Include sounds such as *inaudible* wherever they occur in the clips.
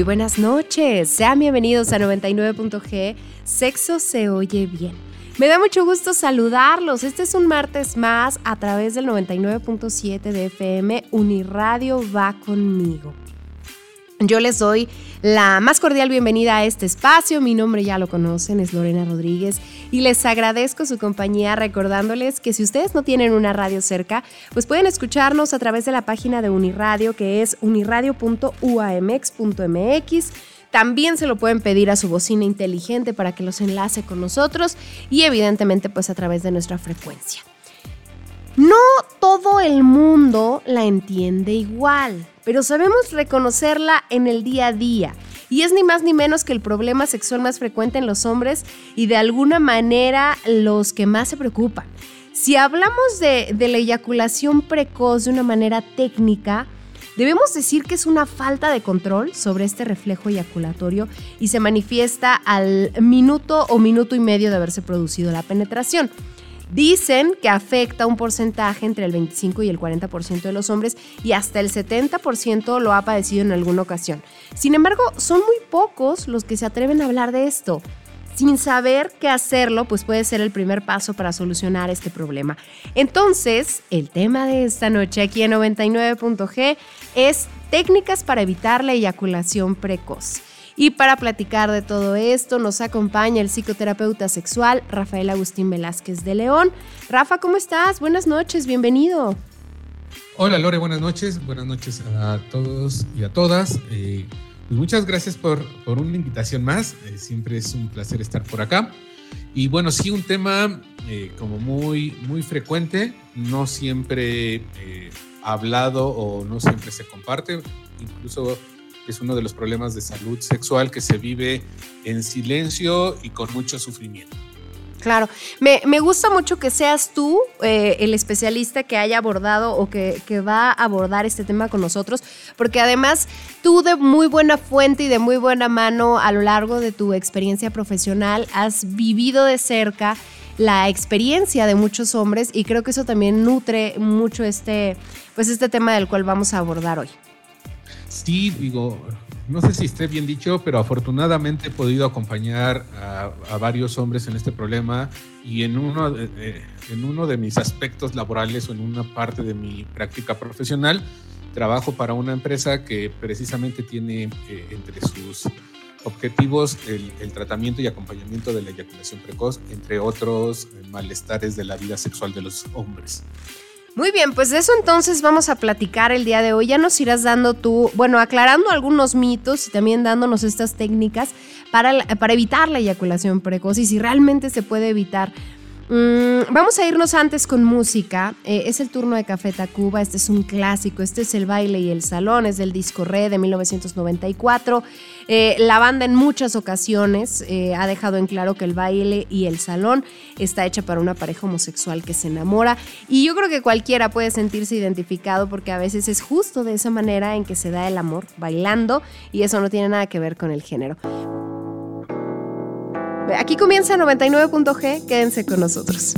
Muy buenas noches, sean bienvenidos a 99.g, Sexo se oye bien. Me da mucho gusto saludarlos, este es un martes más a través del 99.7 de FM, Uniradio va conmigo. Yo les doy la más cordial bienvenida a este espacio. Mi nombre ya lo conocen, es Lorena Rodríguez y les agradezco su compañía recordándoles que si ustedes no tienen una radio cerca, pues pueden escucharnos a través de la página de Uniradio que es uniradio.uamx.mx. También se lo pueden pedir a su bocina inteligente para que los enlace con nosotros y evidentemente pues a través de nuestra frecuencia. No todo el mundo la entiende igual pero sabemos reconocerla en el día a día. Y es ni más ni menos que el problema sexual más frecuente en los hombres y de alguna manera los que más se preocupan. Si hablamos de, la eyaculación precoz de una manera técnica, Debemos decir que es una falta de control sobre este reflejo eyaculatorio y se manifiesta al minuto o minuto y medio de haberse producido la penetración. Dicen que afecta un porcentaje entre el 25 y el 40% de los hombres y hasta el 70% lo ha padecido en alguna ocasión. Sin embargo, son muy pocos los que se atreven a hablar de esto. Sin saber qué hacerlo, pues puede ser el primer paso para solucionar este problema. Entonces, el tema de esta noche aquí en 99.g es técnicas para evitar la eyaculación precoz. Y para platicar de todo esto nos acompaña el psicoterapeuta sexual Rafael Agustín Velázquez de León. Rafa, ¿cómo estás? Buenas noches, bienvenido. Hola Lore, buenas noches, buenas noches a todos y a todas. Eh, pues muchas gracias por, por, una invitación más, eh, siempre es un placer estar por acá. Y bueno, sí, un tema eh, como muy, muy frecuente, no siempre hablado o no siempre se comparte, incluso es uno de los problemas de salud sexual que se vive en silencio y con mucho sufrimiento. Claro, me, gusta mucho que seas tú eh, el especialista que haya abordado o que, que, va a abordar este tema con nosotros, porque además tú de muy buena fuente y de muy buena mano a lo largo de tu experiencia profesional has vivido de cerca la experiencia de muchos hombres y creo que eso también nutre mucho este, pues este tema del cual vamos a abordar hoy. Sí, digo, no sé si esté bien dicho, pero afortunadamente he podido acompañar a, varios hombres en este problema y en uno, de, en uno de mis aspectos laborales o en una parte de mi práctica profesional, trabajo para una empresa que precisamente tiene eh, entre sus objetivos el, tratamiento y acompañamiento de la eyaculación precoz, entre otros eh, malestares de la vida sexual de los hombres. Muy bien, pues de eso entonces vamos a platicar el día de hoy. Ya nos irás dando tú, bueno, aclarando algunos mitos y también dándonos estas técnicas para, para evitar la eyaculación precoz y si realmente se puede evitar. Mm, vamos a irnos antes con música. Eh, es el turno de Café Tacuba. Este es un clásico. Este es El baile y el salón. Es del disco Re de 1994. Eh, la banda en muchas ocasiones eh, ha dejado en claro que el baile y el salón está hecha para una pareja homosexual que se enamora. Y yo creo que cualquiera puede sentirse identificado porque a veces es justo de esa manera en que se da el amor, bailando. Y eso no tiene nada que ver con el género. Aquí comienza 99.g, quédense con nosotros.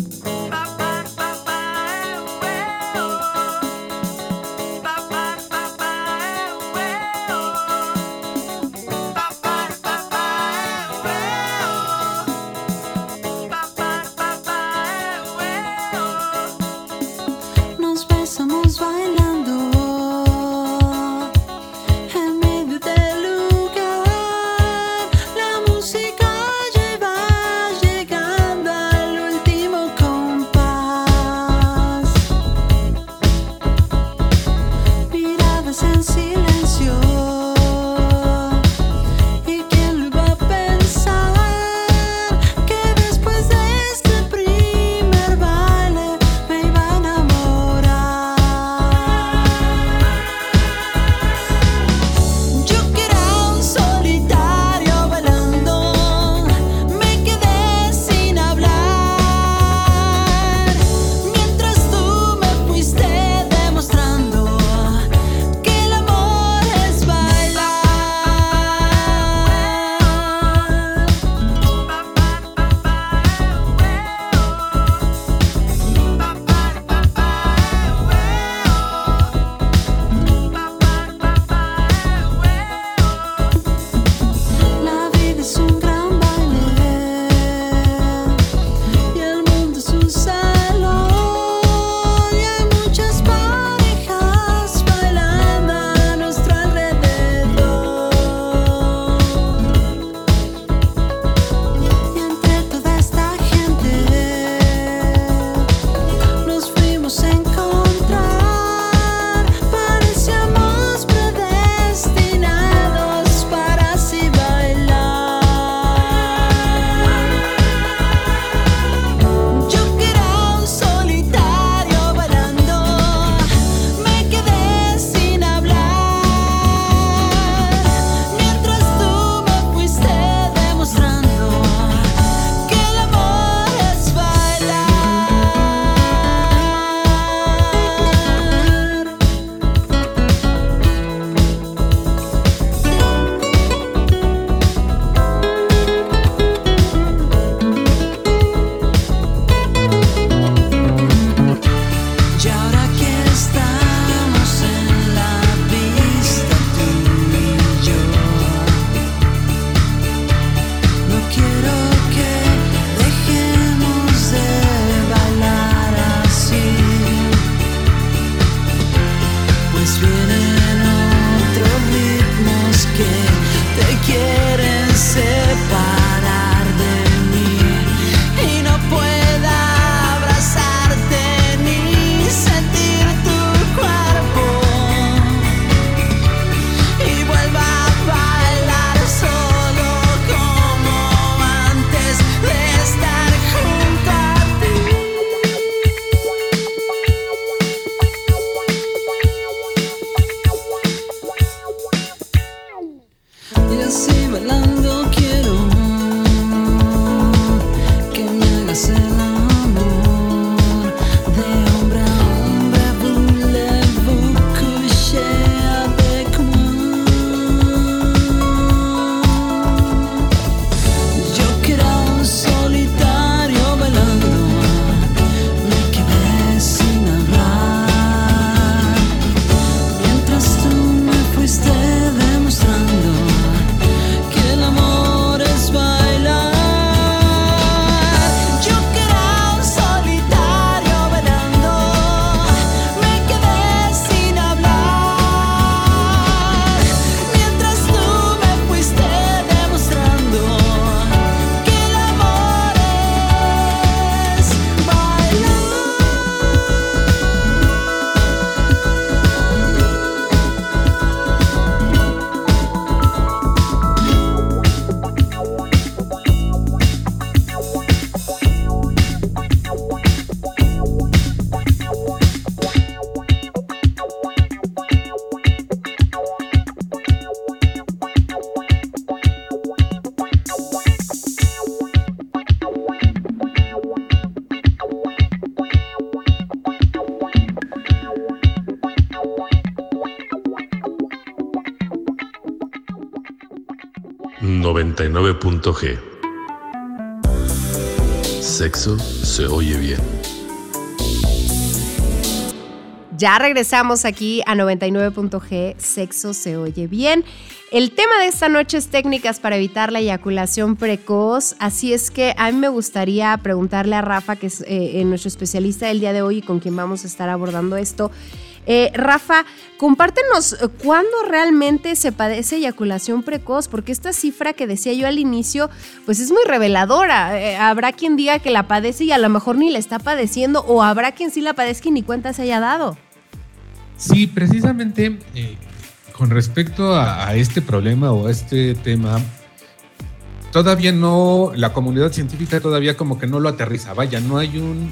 99.g. Sexo se oye bien. Ya regresamos aquí a 99.g, sexo se oye bien. El tema de esta noche es técnicas para evitar la eyaculación precoz, así es que a mí me gustaría preguntarle a Rafa, que es eh, nuestro especialista del día de hoy y con quien vamos a estar abordando esto, eh, Rafa, compártenos eh, cuándo realmente se padece eyaculación precoz, porque esta cifra que decía yo al inicio, pues es muy reveladora. Eh, habrá quien diga que la padece y a lo mejor ni la está padeciendo, o habrá quien sí la padezca y ni cuenta se haya dado. Sí, precisamente con respecto a, este problema o a este tema, todavía no, la comunidad científica todavía como que no lo aterriza, vaya, no hay un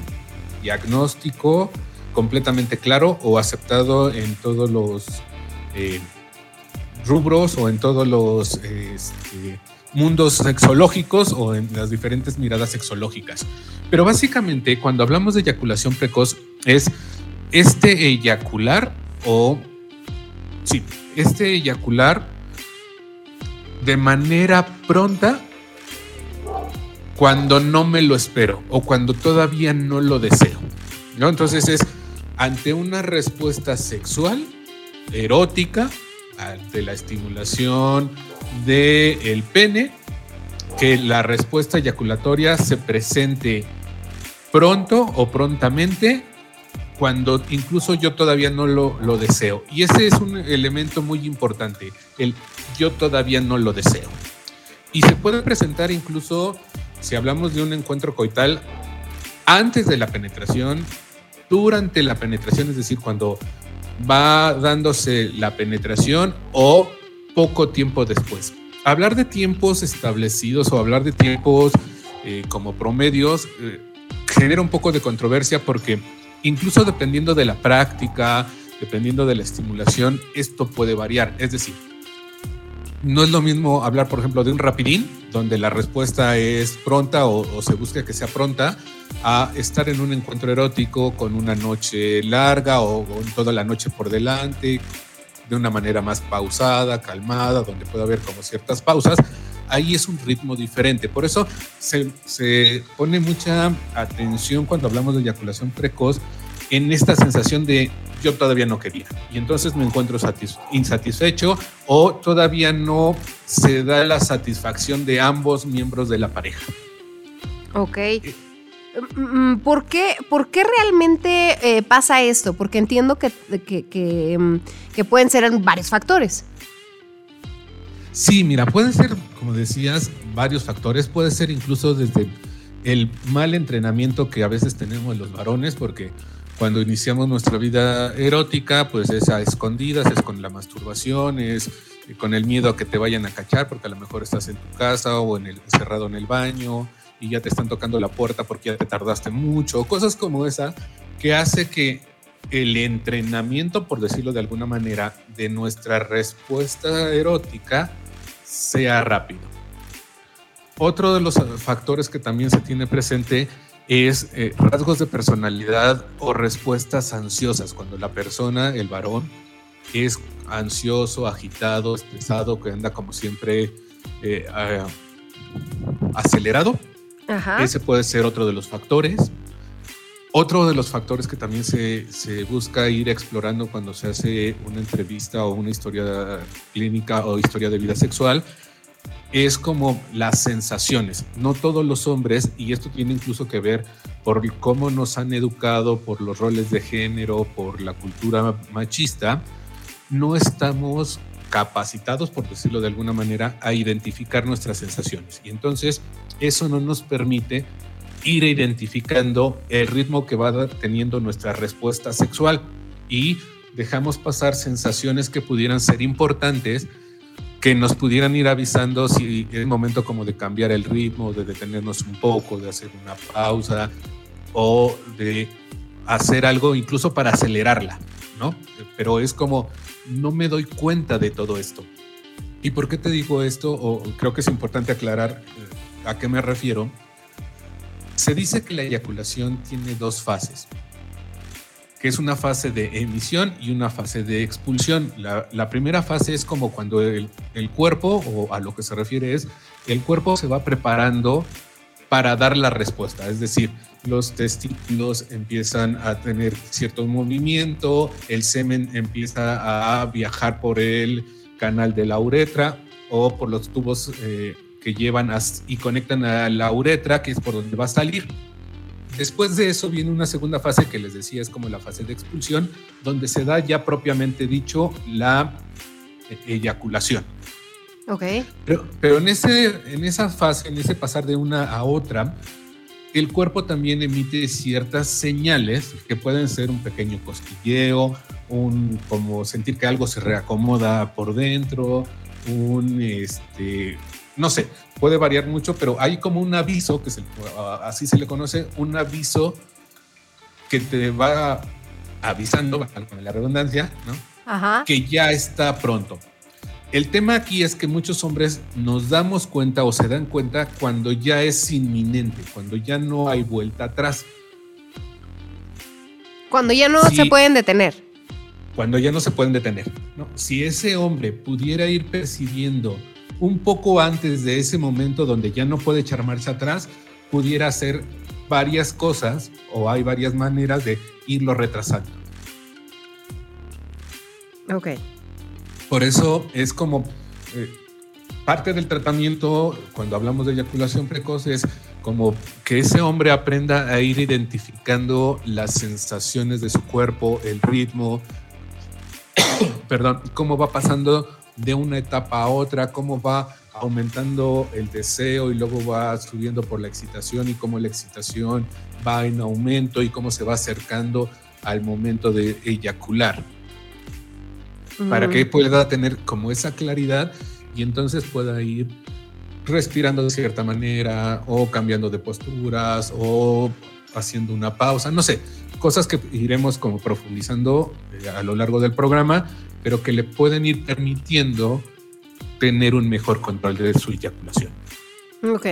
diagnóstico completamente claro o aceptado en todos los eh, rubros o en todos los este, mundos sexológicos o en las diferentes miradas sexológicas. Pero básicamente cuando hablamos de eyaculación precoz es este eyacular o sí, este eyacular de manera pronta cuando no me lo espero o cuando todavía no lo deseo. ¿no? Entonces es ante una respuesta sexual, erótica, ante la estimulación del pene, que la respuesta eyaculatoria se presente pronto o prontamente cuando incluso yo todavía no lo, lo, deseo. Y ese es un elemento muy importante, el yo todavía no lo deseo. Y se puede presentar incluso, si hablamos de un encuentro coital, antes de la penetración, durante la penetración, es decir, cuando va dándose la penetración o poco tiempo después. Hablar de tiempos establecidos o hablar de tiempos eh, como promedios eh, genera un poco de controversia porque incluso dependiendo de la práctica, dependiendo de la estimulación, esto puede variar. Es decir, no es lo mismo hablar, por ejemplo, de un rapidín, donde la respuesta es pronta o, se busca que sea pronta, a estar en un encuentro erótico con una noche larga o, toda la noche por delante, de una manera más pausada, calmada, donde puede haber como ciertas pausas. Ahí es un ritmo diferente. Por eso se, se pone mucha atención cuando hablamos de eyaculación precoz en esta sensación de yo todavía no quería. Y entonces me encuentro insatisfecho o todavía no se da la satisfacción de ambos miembros de la pareja. Ok. Eh, mm, mm, ¿Por qué, ¿Por qué realmente eh, pasa esto? Porque entiendo que, que, mm, que, pueden ser varios factores. Sí, mira, pueden ser, como decías, varios factores. Puede ser incluso desde el mal entrenamiento que a veces tenemos los varones, porque cuando iniciamos nuestra vida erótica, pues es a escondidas, es con la masturbación, es con el miedo a que te vayan a cachar, porque a lo mejor estás en tu casa o en el, cerrado en el baño y ya te están tocando la puerta porque ya te tardaste mucho, cosas como esa, que hace que el entrenamiento, por decirlo de alguna manera, de nuestra respuesta erótica sea rápido. Otro de los factores que también se tiene presente es eh, rasgos de personalidad o respuestas ansiosas, cuando la persona, el varón, es ansioso, agitado, estresado, que anda como siempre eh, acelerado. Ese puede ser otro de los factores. Otro de los factores que también se, busca ir explorando cuando se hace una entrevista o una historia clínica o historia de vida sexual es como las sensaciones. No todos los hombres, y esto tiene incluso que ver por cómo nos han educado, por los roles de género, por la cultura machista, no estamos capacitados, por decirlo de alguna manera, a identificar nuestras sensaciones. Y entonces eso no nos permite ir identificando el ritmo que va teniendo nuestra respuesta sexual y dejamos pasar sensaciones que pudieran ser importantes, que nos pudieran ir avisando si es momento como de cambiar el ritmo, de detenernos un poco, de hacer una pausa o de hacer algo incluso para acelerarla, ¿no? Pero es como, no me doy cuenta de todo esto. ¿Y por qué te digo esto? O creo que es importante aclarar eh, a qué me refiero se dice que la eyaculación tiene dos fases, que es una fase de emisión y una fase de expulsión. La, primera fase es como cuando el, cuerpo, o a lo que se refiere es, el cuerpo se va preparando para dar la respuesta, es decir, los testículos empiezan a tener cierto movimiento, el semen empieza a viajar por el canal de la uretra o por los tubos eh, que llevan y conectan a la uretra, que es por donde va a salir. Después de eso viene una segunda fase que les decía es como la fase de expulsión, donde se da ya propiamente dicho la eyaculación. Ok. Pero, pero en, ese, en esa fase, en ese pasar de una a otra, el cuerpo también emite ciertas señales que pueden ser un pequeño cosquilleo, un como sentir que algo se reacomoda por dentro, un este, no sé, puede variar mucho, pero hay como un aviso, que así se le conoce, un aviso que te va avisando, con la redundancia, ¿no? Que ya está pronto. El tema aquí es que muchos hombres nos damos cuenta o se dan cuenta cuando ya es inminente, cuando ya no hay vuelta atrás. Cuando ya no se pueden detener. Cuando ya no se pueden detener. ¿no? Si ese hombre pudiera ir percibiendo un poco antes de ese momento donde ya no puede echar marcha atrás, pudiera hacer varias cosas o hay varias maneras de irlo retrasando. Ok. Por eso es como eh, parte del tratamiento, cuando hablamos de eyaculación precoz, es como que ese hombre aprenda a ir identificando las sensaciones de su cuerpo, el ritmo, *coughs* perdón, cómo va pasando de una etapa a otra, cómo va aumentando el deseo y luego va subiendo por la excitación y cómo la excitación va en aumento y cómo se va acercando al momento de eyacular. Para que pueda tener como esa claridad y entonces pueda ir respirando de cierta manera o cambiando de posturas o haciendo una pausa, no sé, cosas que iremos como profundizando eh, a lo largo del programa, pero que le pueden ir permitiendo tener un mejor control de su eyaculación. Ok.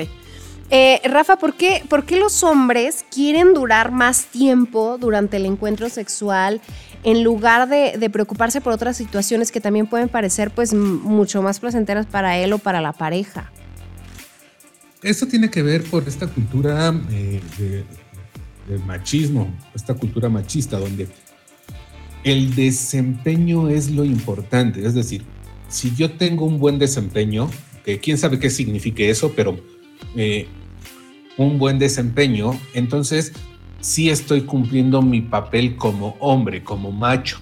Eh, Rafa, ¿por qué, ¿por qué los hombres quieren durar más tiempo durante el encuentro sexual en lugar de, preocuparse por otras situaciones que también pueden parecer pues mucho más placenteras para él o para la pareja? Esto tiene que ver por esta cultura eh, de machismo, esta cultura machista donde el desempeño es lo importante. Es decir, si yo tengo un buen desempeño, que quién sabe qué signifique eso, pero eh, un buen desempeño, entonces sí estoy cumpliendo mi papel como hombre, como macho.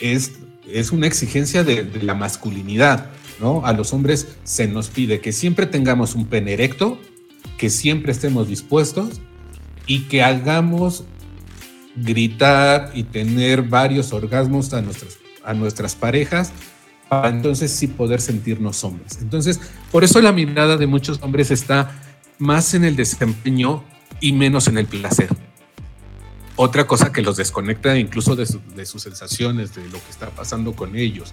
Es es una exigencia de, de, la masculinidad, ¿no? A los hombres se nos pide que siempre tengamos un pene erecto, que siempre estemos dispuestos y que hagamos gritar y tener varios orgasmos a nuestras, a nuestras parejas para entonces sí poder sentirnos hombres. Entonces, por eso la mirada de muchos hombres está más en el desempeño y menos en el placer. Otra cosa que los desconecta incluso de, de sus sensaciones, de lo que está pasando con ellos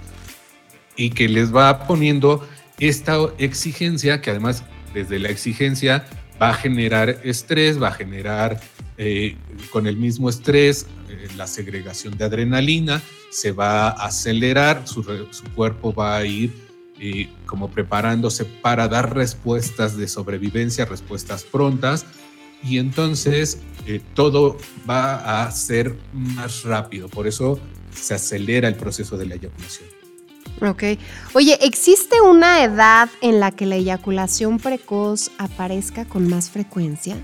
y que les va poniendo esta exigencia que además desde la exigencia va a generar estrés, va a generar eh, con el mismo estrés eh, la segregación de adrenalina, se va a acelerar, su, cuerpo va a ir eh, como preparándose para dar respuestas de sobrevivencia, respuestas prontas, y entonces eh, todo va a ser más rápido, por eso se acelera el proceso de la eyaculación. Ok. Oye, ¿existe una edad en la que la eyaculación precoz aparezca con más frecuencia?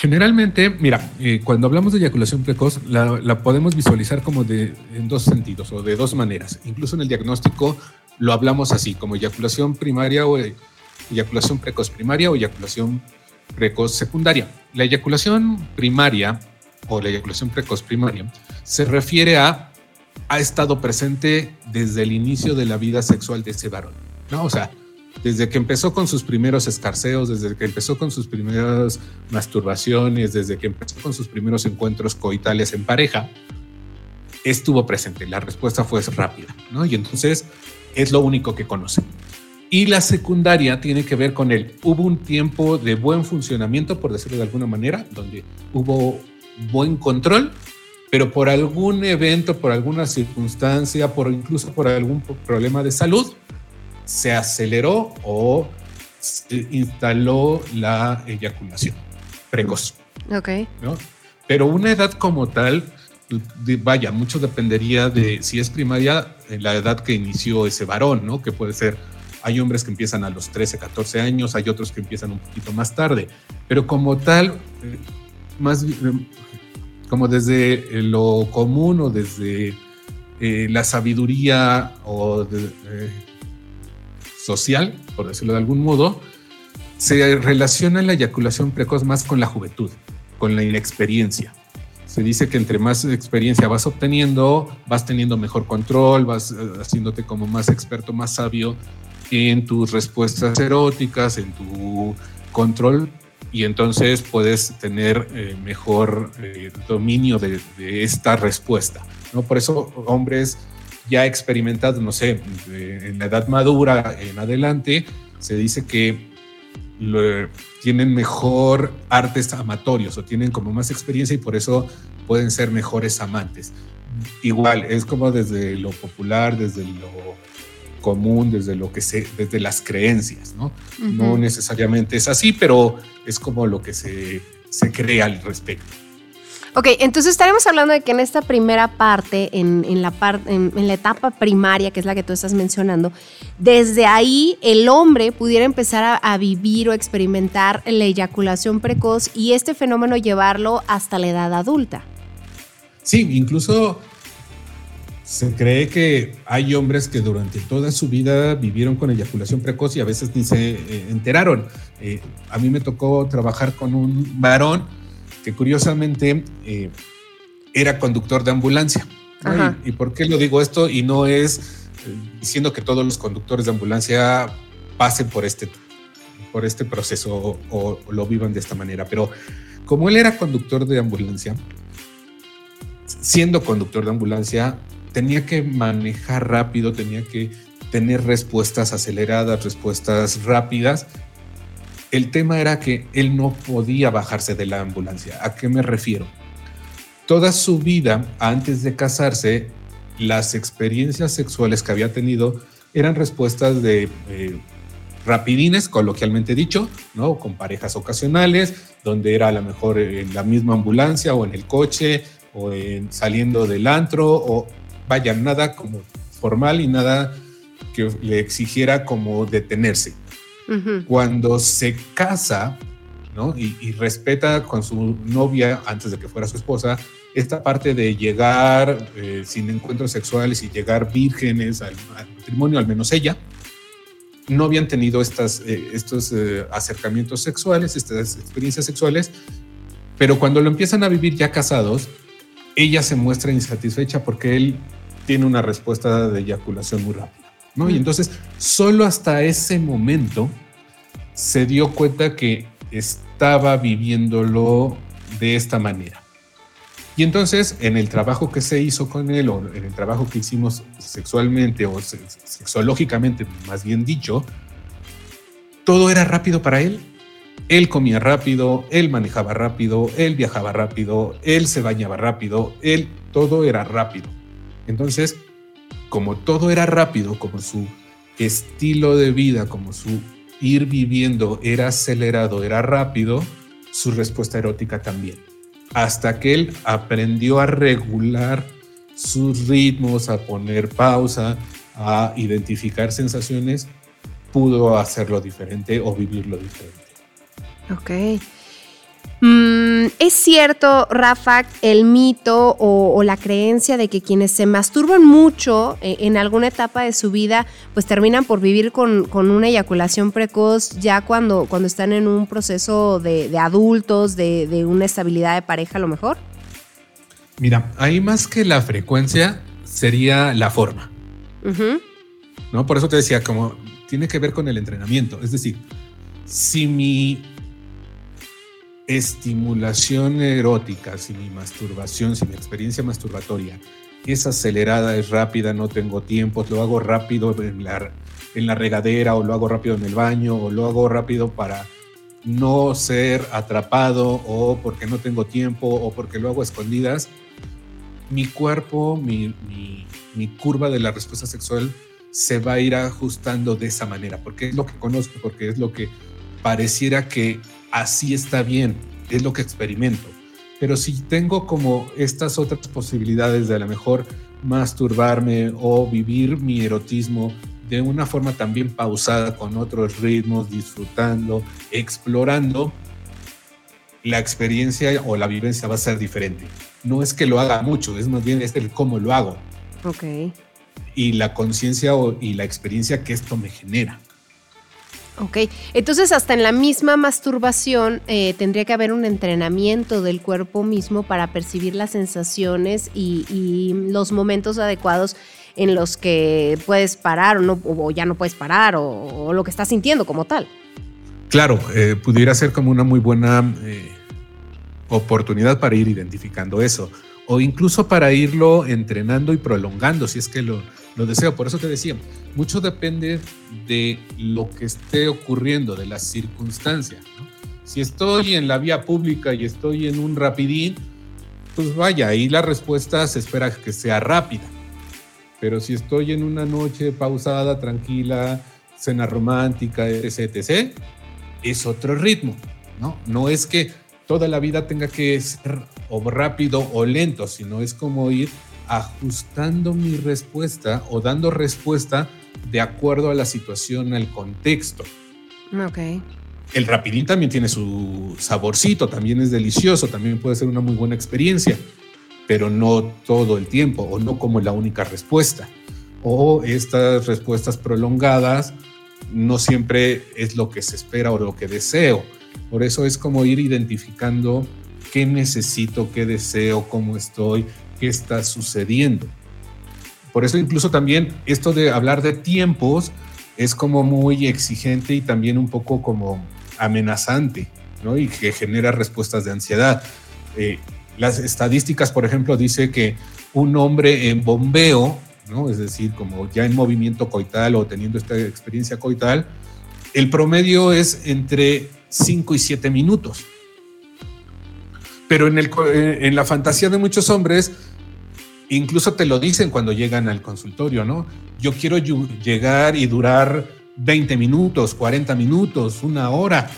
Generalmente, mira, eh, cuando hablamos de eyaculación precoz, la, la, podemos visualizar como de, en dos sentidos o de dos maneras. Incluso en el diagnóstico lo hablamos así, como eyaculación primaria o eyaculación precoz primaria o eyaculación precoz secundaria. La eyaculación primaria o la eyaculación precoz primaria se refiere a ha estado presente desde el inicio de la vida sexual de ese varón, ¿no? O sea, desde que empezó con sus primeros escarceos, desde que empezó con sus primeras masturbaciones, desde que empezó con sus primeros encuentros coitales en pareja, estuvo presente. La respuesta fue rápida, ¿no? Y entonces es lo único que conoce. Y la secundaria tiene que ver con el, hubo un tiempo de buen funcionamiento, por decirlo de alguna manera, donde hubo buen control pero por algún evento, por alguna circunstancia, por incluso por algún problema de salud, se aceleró o se instaló la eyaculación precoz. Ok. ¿no? Pero una edad como tal, vaya, mucho dependería de si es primaria, la edad que inició ese varón, ¿no? Que puede ser, hay hombres que empiezan a los 13, 14 años, hay otros que empiezan un poquito más tarde, pero como tal, eh, más como desde lo común o desde eh, la sabiduría o de, eh, social, por decirlo de algún modo, se relaciona la eyaculación precoz más con la juventud, con la inexperiencia. Se dice que entre más experiencia vas obteniendo, vas teniendo mejor control, vas eh, haciéndote como más experto, más sabio en tus respuestas eróticas, en tu control y entonces puedes tener eh, mejor eh, dominio de, de, esta respuesta. ¿no? Por eso hombres ya experimentados, no sé, en la edad madura en adelante, se dice que lo, tienen mejor artes amatorios o tienen como más experiencia y por eso pueden ser mejores amantes. Igual, es como desde lo popular, desde lo común, desde lo que se, desde las creencias, ¿no? Uh -huh. No necesariamente es así, pero es como lo que se, se cree al respecto. Ok, entonces estaremos hablando de que en esta primera parte, en, la par, en, la etapa primaria, que es la que tú estás mencionando, desde ahí el hombre pudiera empezar a, a, vivir o experimentar la eyaculación precoz y este fenómeno llevarlo hasta la edad adulta. Sí, incluso se cree que hay hombres que durante toda su vida vivieron con eyaculación precoz y a veces ni se eh, enteraron. Eh, a mí me tocó trabajar con un varón que curiosamente eh, era conductor de ambulancia. ¿no? Y, ¿Y, por qué lo digo esto? Y no es eh, diciendo que todos los conductores de ambulancia pasen por este, por este proceso o, o, lo vivan de esta manera, pero como él era conductor de ambulancia, siendo conductor de ambulancia, tenía que manejar rápido, tenía que tener respuestas aceleradas, respuestas rápidas. El tema era que él no podía bajarse de la ambulancia. ¿A qué me refiero? Toda su vida, antes de casarse, las experiencias sexuales que había tenido eran respuestas de eh, rapidines, coloquialmente dicho, ¿no? Con parejas ocasionales, donde era a lo mejor en la misma ambulancia o en el coche o en, saliendo del antro o vaya, nada como formal y nada que le exigiera como detenerse. Cuando se casa ¿no? y, y, respeta con su novia antes de que fuera su esposa esta parte de llegar eh, sin encuentros sexuales y llegar vírgenes al, matrimonio, al menos ella, no habían tenido estas, eh, estos eh, acercamientos sexuales, estas experiencias sexuales, pero cuando lo empiezan a vivir ya casados, ella se muestra insatisfecha porque él tiene una respuesta de eyaculación muy rápida. ¿No? Y entonces, solo hasta ese momento se dio cuenta que estaba viviéndolo de esta manera. Y entonces, en el trabajo que se hizo con él, o en el trabajo que hicimos sexualmente o sexológicamente, más bien dicho, todo era rápido para él. Él comía rápido, él manejaba rápido, él viajaba rápido, él se bañaba rápido, él, todo era rápido. Entonces, como todo era rápido, como su estilo de vida, como su ir viviendo era acelerado, era rápido, su respuesta erótica también hasta que él aprendió a regular sus ritmos, a poner pausa, a identificar sensaciones, pudo hacerlo diferente o vivirlo diferente. Ok. Mm, ¿Es cierto, Rafa, el mito o, la creencia de que quienes se masturban mucho eh, en alguna etapa de su vida, pues terminan por vivir con, una eyaculación precoz ya cuando, cuando están en un proceso de, adultos, de, una estabilidad de pareja a lo mejor? Mira, ahí más que la frecuencia sería la forma. ¿No? Por eso te decía, como tiene que ver con el entrenamiento. Es decir, si mi estimulación erótica, si mi masturbación, si mi experiencia masturbatoria. Es acelerada, es rápida, no tengo tiempo, lo hago rápido en la, regadera o lo hago rápido en el baño o lo hago rápido para no ser atrapado o porque no tengo tiempo o porque lo hago a escondidas, mi cuerpo, mi, mi curva de la respuesta sexual se va a ir ajustando de esa manera, porque es lo que conozco, porque es lo que pareciera que así está bien, es lo que experimento. Pero si tengo como estas otras posibilidades de a lo mejor masturbarme o vivir mi erotismo de una forma también pausada, con otros ritmos, disfrutando, explorando, la experiencia o la vivencia va a ser diferente. No es que lo haga mucho, es más bien es el cómo lo hago. Ok. Y la conciencia y la experiencia que esto me genera. Ok, entonces hasta en la misma masturbación eh, tendría que haber un entrenamiento del cuerpo mismo para percibir las sensaciones y, los momentos adecuados en los que puedes parar o, no, o ya no puedes parar o, lo que estás sintiendo como tal. Claro, eh, pudiera ser como una muy buena eh, oportunidad para ir identificando eso o incluso para irlo entrenando y prolongando si es que lo, lo deseo. Por eso te decía, mucho depende de lo que esté ocurriendo, de las circunstancias. Si estoy en la vía pública y estoy en un rapidín, pues vaya, ahí la respuesta se espera que sea rápida. Pero si estoy en una noche pausada, tranquila, cena romántica, etc., etc., es otro ritmo, ¿no? No es que toda la vida tenga que ser o rápido o lento, sino es como ir ajustando mi respuesta o dando respuesta de acuerdo a la situación, al contexto. Ok. El rapidín también tiene su saborcito, también es delicioso, también puede ser una muy buena experiencia, pero no todo el tiempo o no como la única respuesta. O estas respuestas prolongadas no siempre es lo que se espera o lo que deseo. Por eso es como ir identificando qué necesito, qué deseo, cómo estoy, qué está sucediendo. Por eso incluso también esto de hablar de tiempos es como muy exigente y también un poco como amenazante, ¿no? Y que genera respuestas de ansiedad. Eh, las estadísticas, por ejemplo, dice que un hombre en bombeo, ¿no? Es decir, como ya en movimiento coital o teniendo esta experiencia coital, el promedio es entre 5 y 7 minutos. Pero en, el, eh, en la fantasía de muchos hombres, incluso te lo dicen cuando llegan al consultorio, ¿no? Yo quiero llegar y durar 20 minutos, 40 minutos, una hora.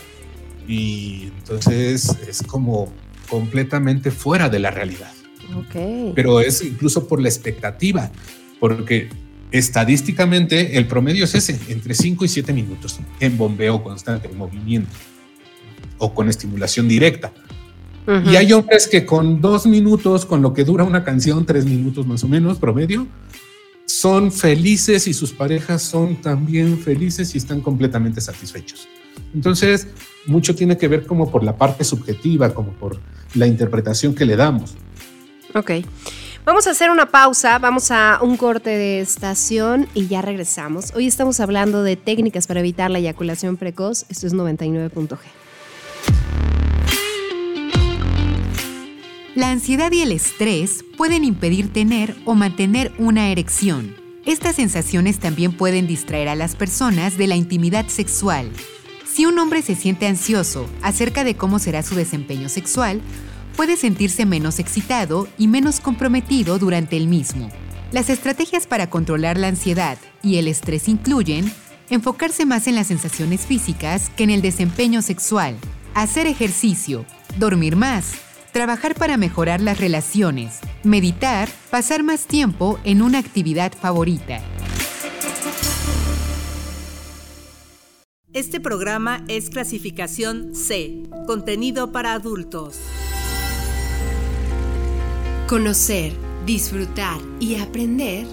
Y entonces es como completamente fuera de la realidad. Okay. Pero es incluso por la expectativa, porque estadísticamente el promedio es ese, entre 5 y 7 minutos en bombeo constante, en movimiento o con estimulación directa. Y hay hombres que con dos minutos, con lo que dura una canción, tres minutos más o menos, promedio, son felices y sus parejas son también felices y están completamente satisfechos. Entonces, mucho tiene que ver como por la parte subjetiva, como por la interpretación que le damos. Ok. Vamos a hacer una pausa, vamos a un corte de estación y ya regresamos. Hoy estamos hablando de técnicas para evitar la eyaculación precoz. Esto es 99.g. La ansiedad y el estrés pueden impedir tener o mantener una erección. Estas sensaciones también pueden distraer a las personas de la intimidad sexual. Si un hombre se siente ansioso acerca de cómo será su desempeño sexual, puede sentirse menos excitado y menos comprometido durante el mismo. Las estrategias para controlar la ansiedad y el estrés incluyen enfocarse más en las sensaciones físicas que en el desempeño sexual, hacer ejercicio, dormir más, trabajar para mejorar las relaciones, meditar, pasar más tiempo en una actividad favorita. Este programa es clasificación C, contenido para adultos. Conocer, disfrutar y aprender.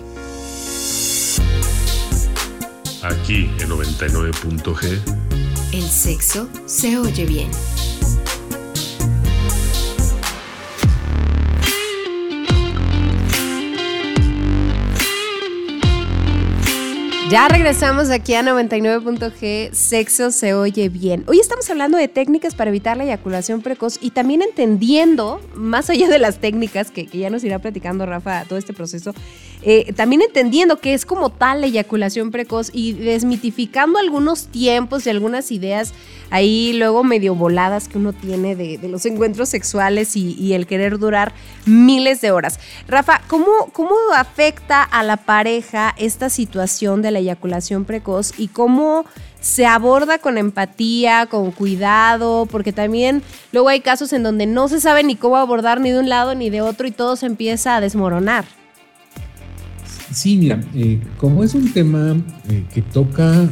Aquí en 99.g. El sexo se oye bien. Ya regresamos aquí a 99.g, sexo se oye bien. Hoy estamos hablando de técnicas para evitar la eyaculación precoz y también entendiendo, más allá de las técnicas que, ya nos irá platicando Rafa todo este proceso, eh, también entendiendo que es como tal la eyaculación precoz y desmitificando algunos tiempos y algunas ideas ahí luego medio voladas que uno tiene de, los encuentros sexuales y, el querer durar miles de horas. Rafa, ¿cómo, ¿cómo afecta a la pareja esta situación de la eyaculación precoz y cómo se aborda con empatía, con cuidado, porque también luego hay casos en donde no se sabe ni cómo abordar ni de un lado ni de otro y todo se empieza a desmoronar. Sí, eh, como es un tema eh, que toca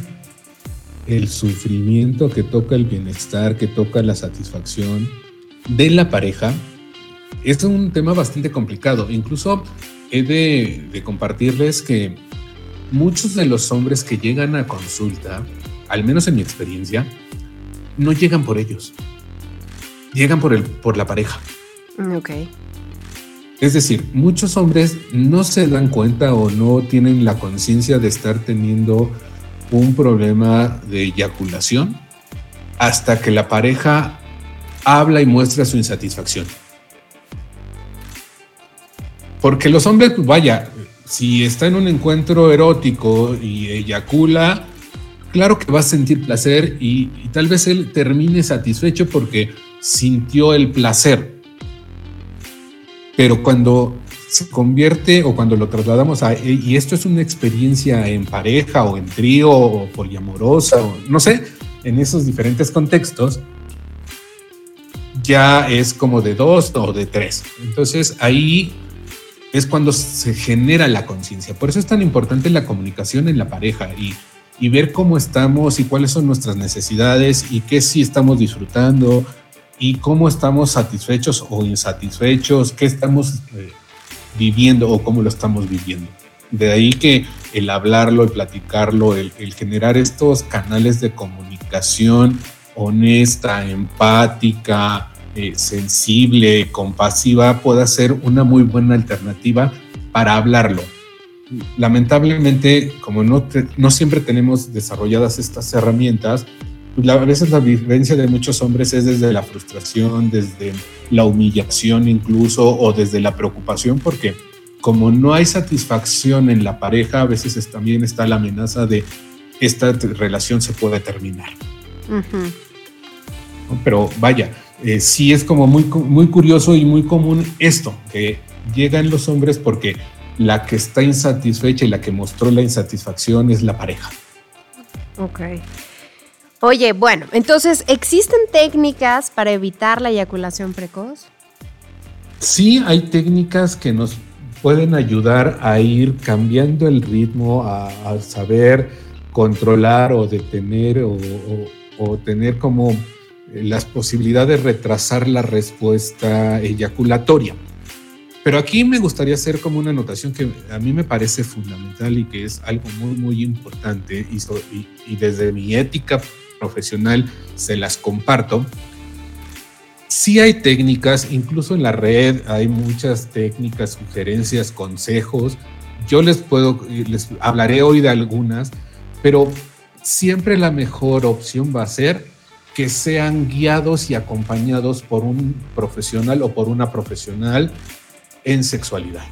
el sufrimiento, que toca el bienestar, que toca la satisfacción de la pareja, es un tema bastante complicado. Incluso he de, compartirles que muchos de los hombres que llegan a consulta, al menos en mi experiencia, no llegan por ellos. Llegan por, el, por la pareja. Ok. Es decir, muchos hombres no se dan cuenta o no tienen la conciencia de estar teniendo un problema de eyaculación hasta que la pareja habla y muestra su insatisfacción. Porque los hombres, vaya, si está en un encuentro erótico y eyacula, claro que va a sentir placer y, tal vez él termine satisfecho porque sintió el placer. Pero cuando se convierte o cuando lo trasladamos a, y esto es una experiencia en pareja o en trío o poliamorosa o no sé, en esos diferentes contextos, ya es como de dos o de tres. Entonces ahí es cuando se genera la conciencia. Por eso es tan importante la comunicación en la pareja y, ver cómo estamos y cuáles son nuestras necesidades y qué sí estamos disfrutando y cómo estamos satisfechos o insatisfechos, qué estamos eh, viviendo o cómo lo estamos viviendo. De ahí que el hablarlo, el platicarlo, el, generar estos canales de comunicación honesta, empática, eh, sensible, compasiva, pueda ser una muy buena alternativa para hablarlo. Lamentablemente, como no, no siempre tenemos desarrolladas estas herramientas, pues a veces la vivencia de muchos hombres es desde la frustración, desde la humillación incluso o desde la preocupación porque como no hay satisfacción en la pareja, a veces también está la amenaza de esta relación se puede terminar. Pero vaya, eh, sí es como muy, muy curioso y muy común esto, que llegan los hombres porque la que está insatisfecha y la que mostró la insatisfacción es la pareja. Ok. Oye, bueno, entonces, ¿existen técnicas para evitar la eyaculación precoz? Sí, hay técnicas que nos pueden ayudar a ir cambiando el ritmo, a, saber controlar o detener o, tener como la posibilidad de retrasar la respuesta eyaculatoria. Pero aquí me gustaría hacer como una anotación que a mí me parece fundamental y que es algo muy, muy importante y, y desde mi ética profesional se las comparto. Sí hay técnicas, incluso en la red hay muchas técnicas, sugerencias, consejos. Yo les puedo, les hablaré hoy de algunas, pero siempre la mejor opción va a ser que sean guiados y acompañados por un profesional o por una profesional en sexualidad.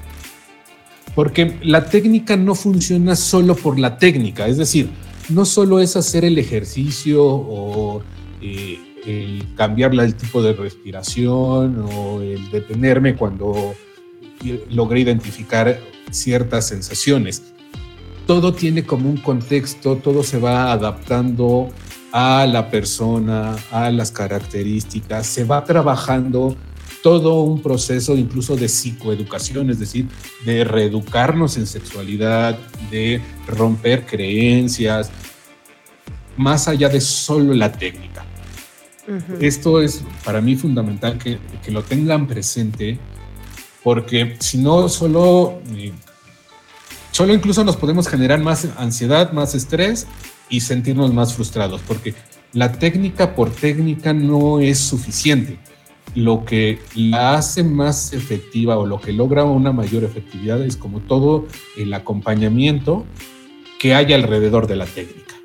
Porque la técnica no funciona solo por la técnica, es decir, no solo es hacer el ejercicio o eh, el cambiar el tipo de respiración o el detenerme cuando logré identificar ciertas sensaciones. Todo tiene como un contexto, todo se va adaptando a la persona, a las características, se va trabajando todo un proceso incluso de psicoeducación, es decir, de reeducarnos en sexualidad, de romper creencias, más allá de solo la técnica. Esto es para mí fundamental que, lo tengan presente, porque si no, solo, eh, solo incluso nos podemos generar más ansiedad, más estrés y sentirnos más frustrados, porque la técnica por técnica no es suficiente lo que la hace más efectiva o lo que logra una mayor efectividad es como todo el acompañamiento que hay alrededor de la técnica.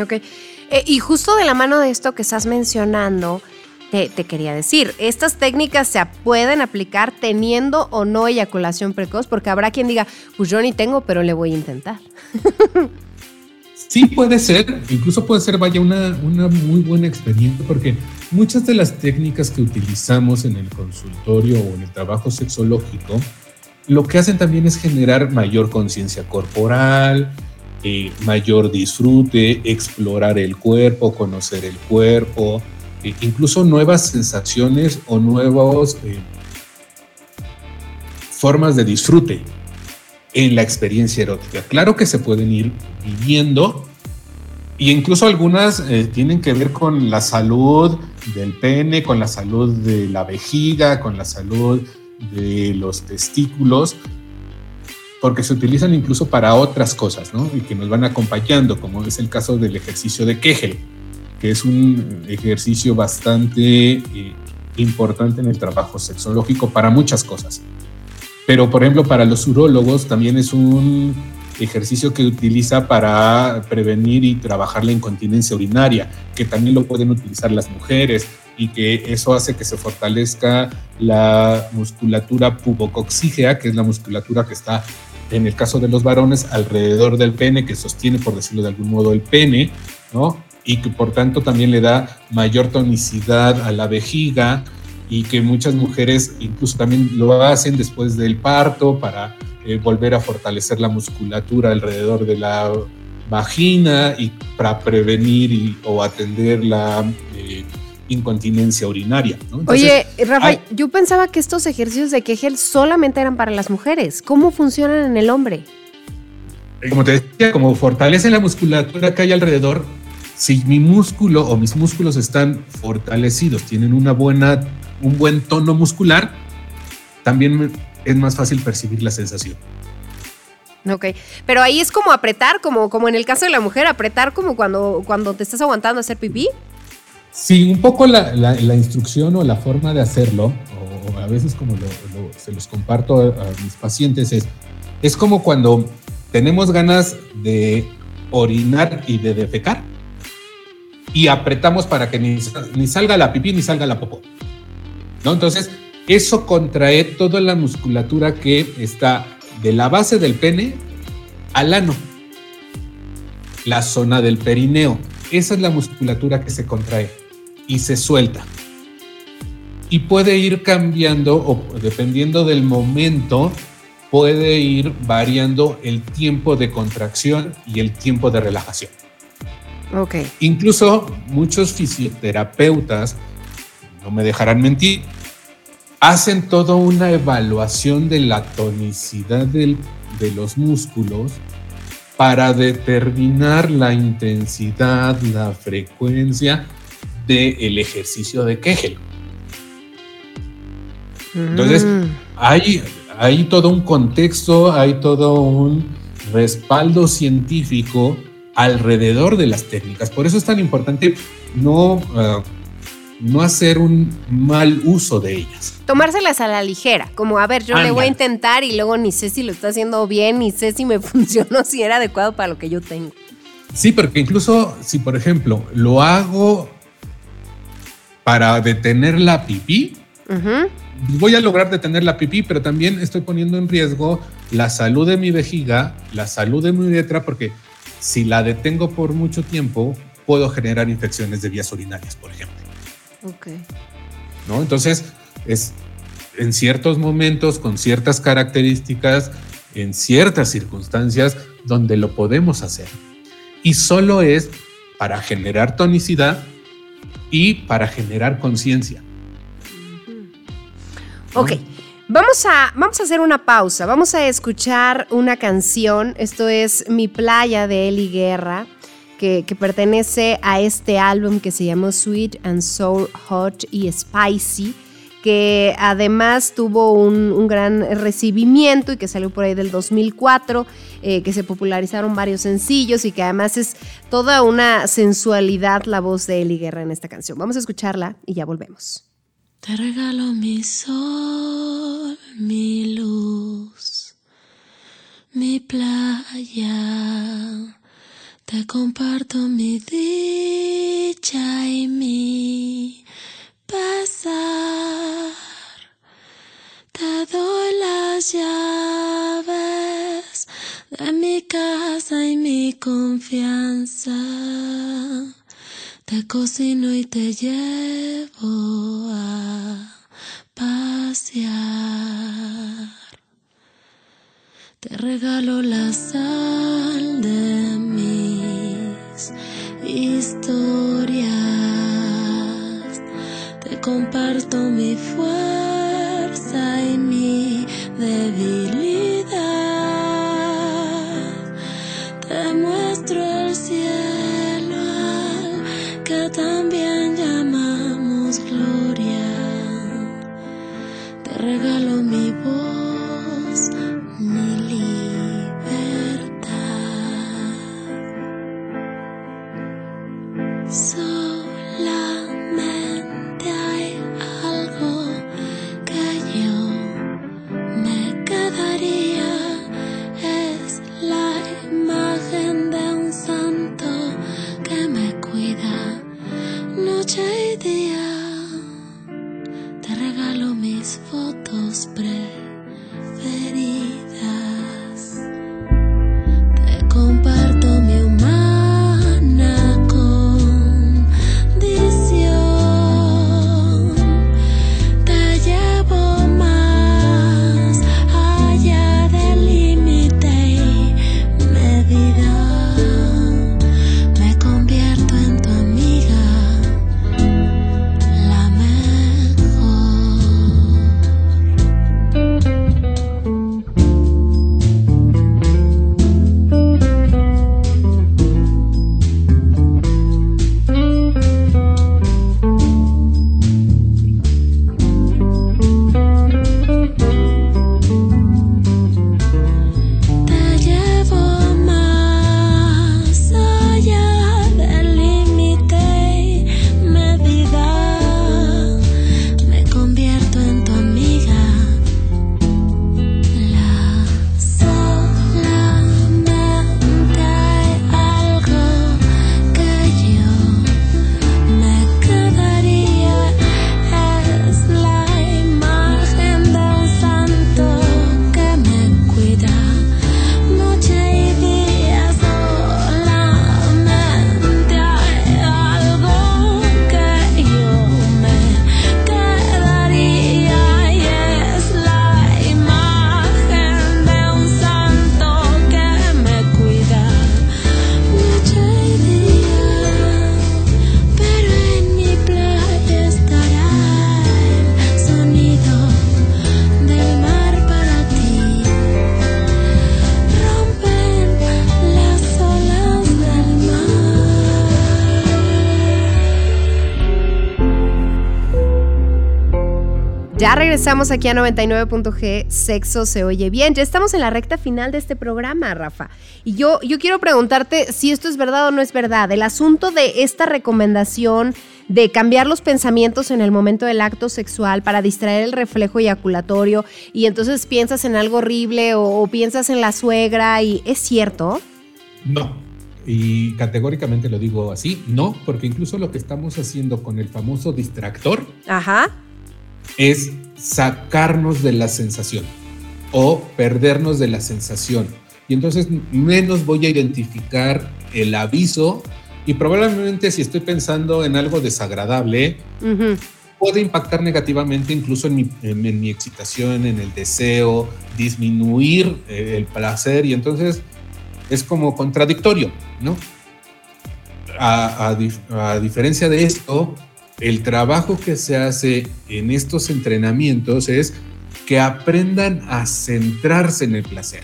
Ok. Eh, y justo de la mano de esto que estás mencionando, te, te, quería decir, estas técnicas se pueden aplicar teniendo o no eyaculación precoz, porque habrá quien diga, pues yo ni tengo, pero le voy a intentar. *laughs* Sí puede ser, incluso puede ser, vaya, una, una muy buena experiencia, porque muchas de las técnicas que utilizamos en el consultorio o en el trabajo sexológico, lo que hacen también es generar mayor conciencia corporal, eh, mayor disfrute, explorar el cuerpo, conocer el cuerpo, eh, incluso nuevas sensaciones o nuevas eh, formas de disfrute en la experiencia erótica. Claro que se pueden ir viviendo y incluso algunas eh, tienen que ver con la salud del pene, con la salud de la vejiga, con la salud de los testículos, porque se utilizan incluso para otras cosas, ¿no? Y que nos van acompañando, como es el caso del ejercicio de Kegel, que es un ejercicio bastante eh, importante en el trabajo sexológico para muchas cosas. Pero, por ejemplo, para los urólogos también es un ejercicio que utiliza para prevenir y trabajar la incontinencia urinaria, que también lo pueden utilizar las mujeres y que eso hace que se fortalezca la musculatura pubocoxígea, que es la musculatura que está en el caso de los varones alrededor del pene, que sostiene, por decirlo de algún modo, el pene, ¿no? Y que por tanto también le da mayor tonicidad a la vejiga, y que muchas mujeres incluso también lo hacen después del parto para eh, volver a fortalecer la musculatura alrededor de la vagina y para prevenir o atender la eh, incontinencia urinaria. Oye, Rafa, yo pensaba que estos ejercicios de Kegel solamente eran para las mujeres. ¿Cómo funcionan en el hombre? Como te decía, como fortalecen la musculatura que hay alrededor, si mi músculo o mis músculos están fortalecidos, tienen una buena un buen tono muscular, también es más fácil percibir la sensación. Ok, pero ahí es como apretar, como, como en el caso de la mujer, apretar como cuando, cuando te estás aguantando hacer pipí. Sí, un poco la, instrucción o la forma de hacerlo, o a veces como se los comparto a, mis pacientes, es, es como cuando tenemos ganas de orinar y de defecar y apretamos para que ni, ni salga la pipí ni salga la popó. ¿No? Entonces, eso contrae toda la musculatura que está de la base del pene al ano, la zona del perineo. Esa es la musculatura que se contrae y se suelta. Y puede ir cambiando o dependiendo del momento, puede ir variando el tiempo de contracción y el tiempo de relajación. Okay. Incluso muchos fisioterapeutas no me dejarán mentir, hacen toda una evaluación de la tonicidad de los músculos para determinar la intensidad, la frecuencia del ejercicio de Kegel. Entonces, mm. hay, hay todo un contexto, hay todo un respaldo científico alrededor de las técnicas. Por eso es tan importante no, ah, no hacer un mal uso de ellas. Tomárselas a la ligera, como a ver, yo le voy a intentar y luego ni sé si lo está haciendo bien, ni sé si me *laughs* funcionó, si era adecuado para lo que yo tengo. Sí, porque incluso si, por ejemplo, lo hago para detener la pipí, voy a lograr detener la pipí, pero también estoy poniendo en riesgo la salud de mi vejiga, la salud de mi uretra, porque si la detengo por mucho tiempo, puedo generar infecciones de vías urinarias, por ejemplo. Ok. ¿No? Entonces, es en ciertos momentos, con ciertas características, en ciertas circunstancias, donde lo podemos hacer. Y solo es para generar tonicidad y para generar conciencia. Ok. Vamos a, vamos a hacer una pausa. Vamos a escuchar una canción. Esto es Mi Playa de Eli Guerra, que, pertenece a este álbum que se llamó Sweet and Sour, Hot y Spicy que además tuvo un, gran recibimiento y que salió por ahí del 2004, eh, que se popularizaron varios sencillos y que además es toda una sensualidad la voz de Eli Guerra en esta canción. Vamos a escucharla y ya volvemos. Te regalo mi sol, mi luz, mi playa. Te comparto mi dicha y mi pesar. Te doy las llaves de mi casa y mi confianza. Te cocino y te llevo a pasear. Te regalo la sal Te comparto mi regresamos aquí a 99.g, sexo se oye bien. Ya estamos en la recta final de este programa, Rafa. Y yo, yo quiero preguntarte si esto es verdad o no es verdad. El asunto de esta recomendación de cambiar los pensamientos en el momento del acto sexual para distraer el reflejo eyaculatorio y entonces piensas en algo horrible o, o piensas en la suegra y es cierto. No, y categóricamente lo digo así, no, porque incluso lo que estamos haciendo con el famoso distractor Ajá. Es sacarnos de la sensación o perdernos de la sensación. Y entonces menos voy a identificar el aviso y probablemente si estoy pensando en algo desagradable, puede impactar negativamente incluso en mi, en- en mi excitación, en el deseo, disminuir eh, el placer y entonces es como contradictorio, ¿no? A, a diferencia de esto, el trabajo que se hace en estos entrenamientos es que aprendan a centrarse en el placer,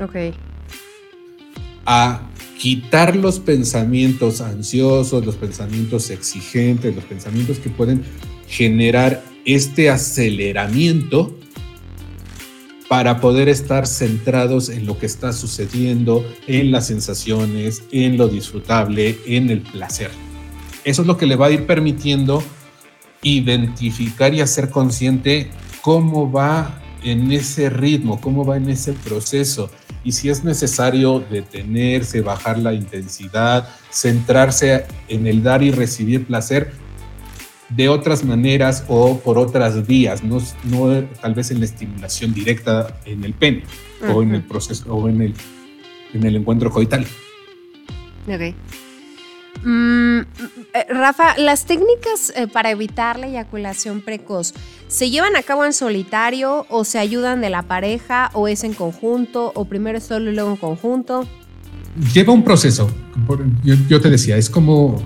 Ok. a quitar los pensamientos ansiosos, los pensamientos exigentes, los pensamientos que pueden generar este aceleramiento para poder estar centrados en lo que está sucediendo, en las sensaciones, en lo disfrutable, en el placer. Eso es lo que le va a ir permitiendo identificar y hacer consciente cómo va en ese ritmo, cómo va en ese proceso y si es necesario detenerse, bajar la intensidad, centrarse en el dar y recibir placer de otras maneras o por otras vías, no, no tal vez en la estimulación directa en el pene o en el proceso o en el, en el encuentro coital. Ok. Mm, eh, Rafa, las técnicas eh, para evitar la eyaculación precoz, ¿se llevan a cabo en solitario o se ayudan de la pareja o es en conjunto o primero solo y luego en conjunto? Lleva un proceso, yo, yo te decía, es como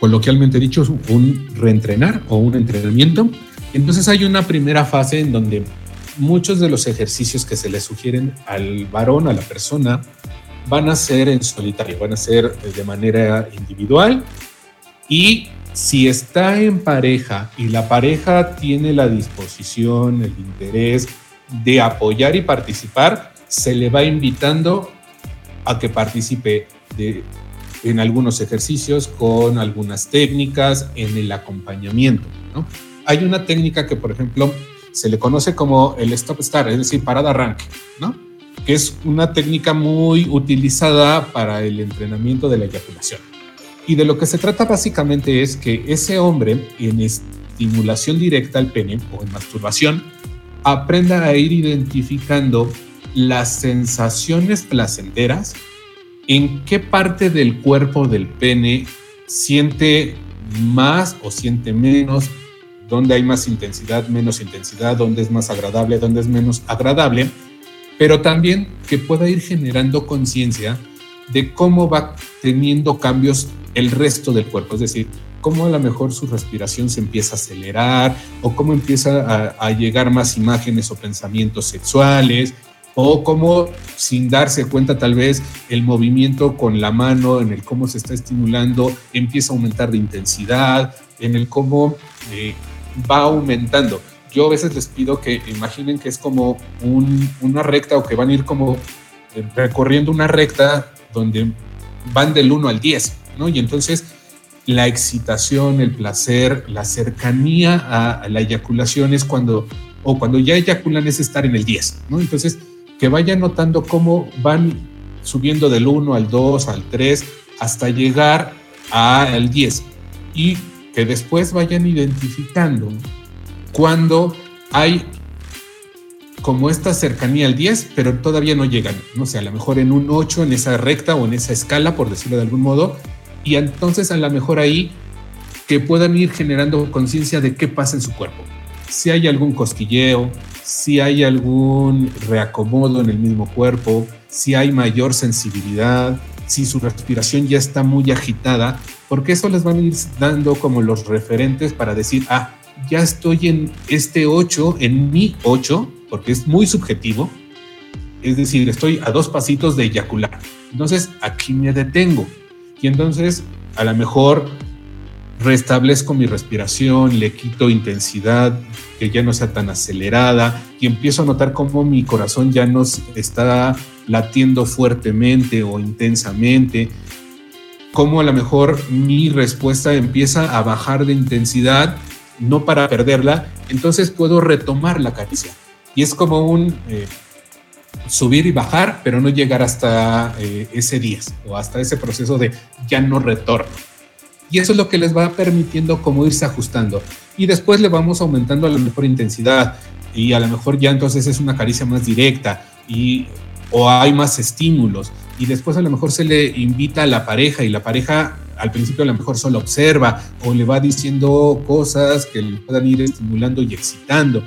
coloquialmente dicho, un reentrenar o un entrenamiento. Entonces hay una primera fase en donde muchos de los ejercicios que se le sugieren al varón, a la persona, van a ser en solitario, van a ser de manera individual y si está en pareja y la pareja tiene la disposición, el interés de apoyar y participar, se le va invitando a que participe de, en algunos ejercicios con algunas técnicas en el acompañamiento. ¿no? Hay una técnica que, por ejemplo, se le conoce como el stop start, es decir, parada arranque, ¿no? que es una técnica muy utilizada para el entrenamiento de la eyaculación. Y de lo que se trata básicamente es que ese hombre en estimulación directa al pene o en masturbación aprenda a ir identificando las sensaciones placenteras, en qué parte del cuerpo del pene siente más o siente menos, dónde hay más intensidad, menos intensidad, dónde es más agradable, dónde es menos agradable, pero también que pueda ir generando conciencia de cómo va teniendo cambios el resto del cuerpo, es decir, cómo a lo mejor su respiración se empieza a acelerar o cómo empieza a, llegar más imágenes o pensamientos sexuales o cómo sin darse cuenta tal vez el movimiento con la mano en el cómo se está estimulando empieza a aumentar de intensidad, en el cómo eh, va aumentando. Yo a veces les pido que imaginen que es como un, una recta o que van a ir como eh, recorriendo una recta donde van del 1 al 10, ¿no? Y entonces la excitación, el placer, la cercanía a, a la eyaculación es cuando, o cuando ya eyaculan es estar en el 10, ¿no? Entonces, que vayan notando cómo van subiendo del 1 al 2, al 3, hasta llegar al 10. Y que después vayan identificando cuando hay como esta cercanía al 10, pero todavía no llegan, no sé, a lo mejor en un 8 en esa recta o en esa escala, por decirlo de algún modo, y entonces a lo mejor ahí que puedan ir generando conciencia de qué pasa en su cuerpo. Si hay algún cosquilleo, si hay algún reacomodo en el mismo cuerpo, si hay mayor sensibilidad, si su respiración ya está muy agitada, porque eso les van a ir dando como los referentes para decir, ah, ya estoy en este 8, en mi 8, porque es muy subjetivo, es decir, estoy a dos pasitos de eyacular. Entonces, aquí me detengo. Y entonces, a lo mejor restablezco mi respiración, le quito intensidad, que ya no sea tan acelerada y empiezo a notar cómo mi corazón ya no está latiendo fuertemente o intensamente, cómo a lo mejor mi respuesta empieza a bajar de intensidad, no para perderla, entonces puedo retomar la caricia. Y es como un eh, subir y bajar, pero no llegar hasta eh, ese 10 o hasta ese proceso de ya no retorno. Y eso es lo que les va permitiendo como irse ajustando. Y después le vamos aumentando a la mejor intensidad y a lo mejor ya entonces es una caricia más directa y o hay más estímulos y después a lo mejor se le invita a la pareja y la pareja al principio a lo mejor solo observa o le va diciendo cosas que le puedan ir estimulando y excitando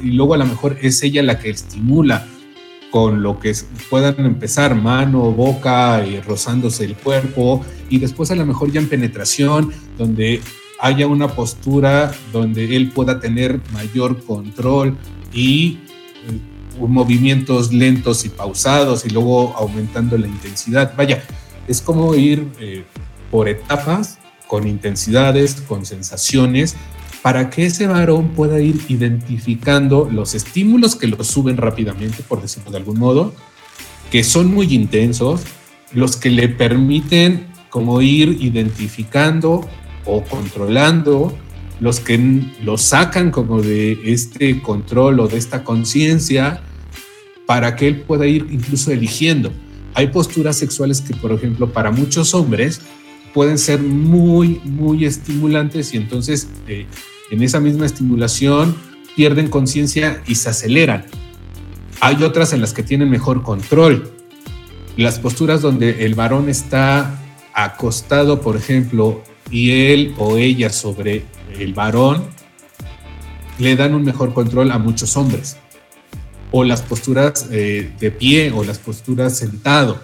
y luego a lo mejor es ella la que estimula con lo que puedan empezar mano, boca, y rozándose el cuerpo y después a lo mejor ya en penetración, donde haya una postura donde él pueda tener mayor control y eh, movimientos lentos y pausados y luego aumentando la intensidad. Vaya, es como ir eh, por etapas, con intensidades, con sensaciones, para que ese varón pueda ir identificando los estímulos que lo suben rápidamente, por decirlo de algún modo, que son muy intensos, los que le permiten como ir identificando o controlando, los que lo sacan como de este control o de esta conciencia, para que él pueda ir incluso eligiendo. Hay posturas sexuales que, por ejemplo, para muchos hombres pueden ser muy, muy estimulantes y entonces eh, en esa misma estimulación pierden conciencia y se aceleran. Hay otras en las que tienen mejor control. Las posturas donde el varón está acostado, por ejemplo, y él o ella sobre el varón, le dan un mejor control a muchos hombres. O las posturas eh, de pie o las posturas sentado.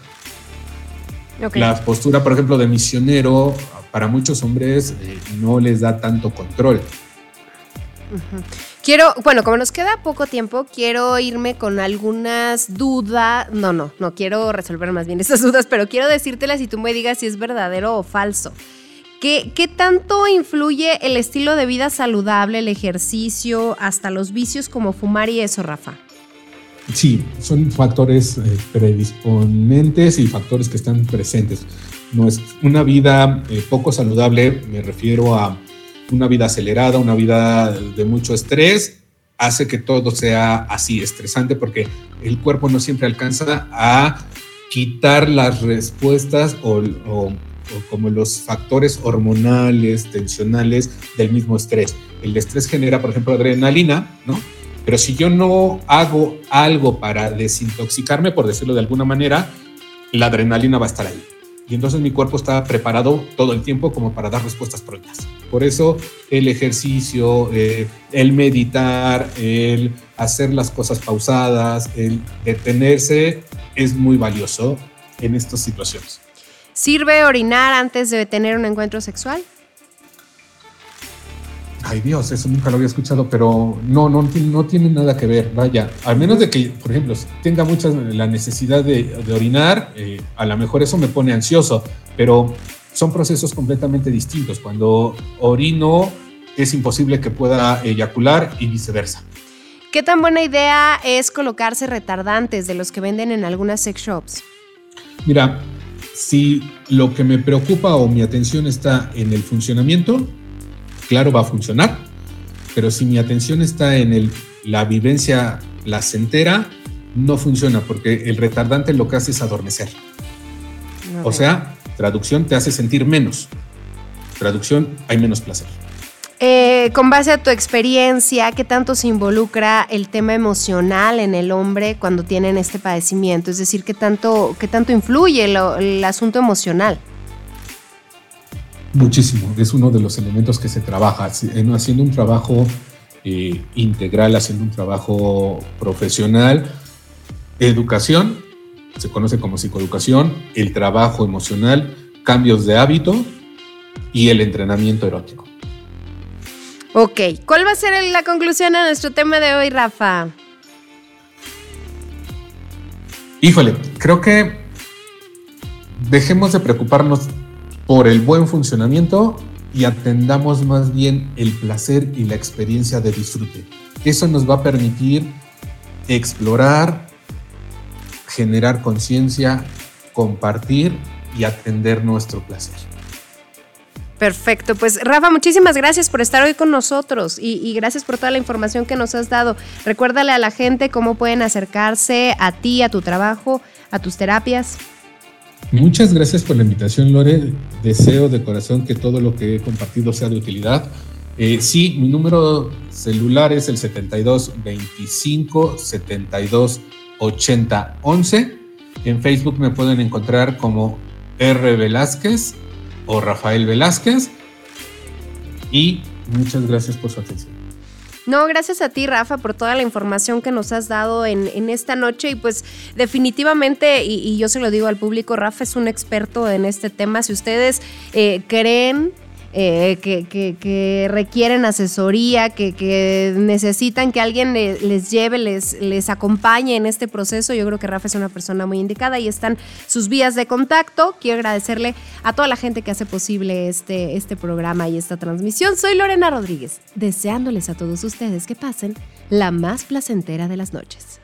La postura, por ejemplo, de misionero, para muchos hombres eh, no les da tanto control. Quiero, bueno, como nos queda poco tiempo, quiero irme con algunas dudas. No, no, no quiero resolver más bien *laughs* esas dudas, pero quiero decírtelas y tú me digas si es verdadero o falso. ¿Qué, ¿Qué, tanto influye el estilo de vida saludable, el ejercicio, hasta los vicios como fumar y eso, Rafa? Sí, son factores eh, predisponentes y factores que están presentes. No es una vida eh, poco saludable, me refiero a una vida acelerada, una vida de mucho estrés, hace que todo sea así estresante porque el cuerpo no siempre alcanza a quitar las respuestas o, como los factores hormonales, tensionales del mismo estrés. El estrés genera, por ejemplo, adrenalina, ¿no? Pero si yo no hago algo para desintoxicarme, por decirlo de alguna manera, la adrenalina va a estar ahí y entonces mi cuerpo está preparado todo el tiempo como para dar respuestas prontas. Por eso el ejercicio, eh, el meditar, el hacer las cosas pausadas, el detenerse es muy valioso en estas situaciones. ¿Sirve orinar antes de tener un encuentro sexual? Ay Dios, eso nunca lo había escuchado, pero no, no, no tiene nada que ver, vaya. Al menos de que, por ejemplo, tenga mucha la necesidad de, orinar, eh, a lo mejor eso me pone ansioso, pero son procesos completamente distintos. Cuando orino es imposible que pueda eyacular y viceversa. ¿Qué tan buena idea es colocarse retardantes de los que venden en algunas sex shops? Mira, si lo que me preocupa o mi atención está en el funcionamiento, claro, va a funcionar, pero si mi atención está en el, la vivencia placentera, no funciona porque el retardante lo que hace es adormecer. O sea, traducción te hace sentir menos. Traducción, hay menos placer. Eh, con base a tu experiencia, ¿qué tanto se involucra el tema emocional en el hombre cuando tienen este padecimiento? Es decir, ¿qué tanto, qué tanto influye el asunto emocional? Muchísimo, es uno de los elementos que se trabaja, haciendo un trabajo eh, integral, haciendo un trabajo profesional. Educación, se conoce como psicoeducación, el trabajo emocional, cambios de hábito y el entrenamiento erótico. Ok, ¿cuál va a ser la conclusión a nuestro tema de hoy, Rafa? Híjole, creo que dejemos de preocuparnos por el buen funcionamiento y atendamos más bien el placer y la experiencia de disfrute. Eso nos va a permitir explorar, generar conciencia, compartir y atender nuestro placer. Perfecto, pues Rafa, muchísimas gracias por estar hoy con nosotros y, y, gracias por toda la información que nos has dado. Recuérdale a la gente cómo pueden acercarse a ti, a tu trabajo, a tus terapias. Muchas gracias por la invitación, Lore. Deseo de corazón que todo lo que he compartido sea de utilidad. Eh, sí, mi número celular es el 72 25 72 80 11. En Facebook me pueden encontrar como R. Velázquez o Rafael Velázquez. Y muchas gracias por su atención. No, gracias a ti, Rafa, por toda la información que nos has dado en, en esta noche. Y pues definitivamente, y, yo se lo digo al público, Rafa es un experto en este tema. Si ustedes eh, creen eh, que, que, que, requieren asesoría, que, necesitan que alguien les lleve, les, les acompañe en este proceso. Yo creo que Rafa es una persona muy indicada y están sus vías de contacto. Quiero agradecerle a toda la gente que hace posible este, este programa y esta transmisión. Soy Lorena Rodríguez, deseándoles a todos ustedes que pasen la más placentera de las noches.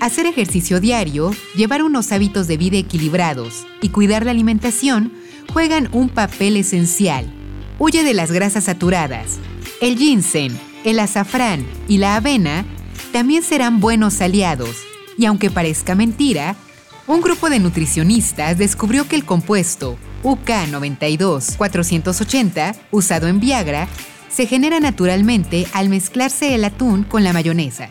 Hacer ejercicio diario, llevar unos hábitos de vida equilibrados y cuidar la alimentación juegan un papel esencial. Huye de las grasas saturadas. El ginseng, el azafrán y la avena también serán buenos aliados. Y aunque parezca mentira, un grupo de nutricionistas descubrió que el compuesto UK92-480, usado en Viagra, se genera naturalmente al mezclarse el atún con la mayonesa.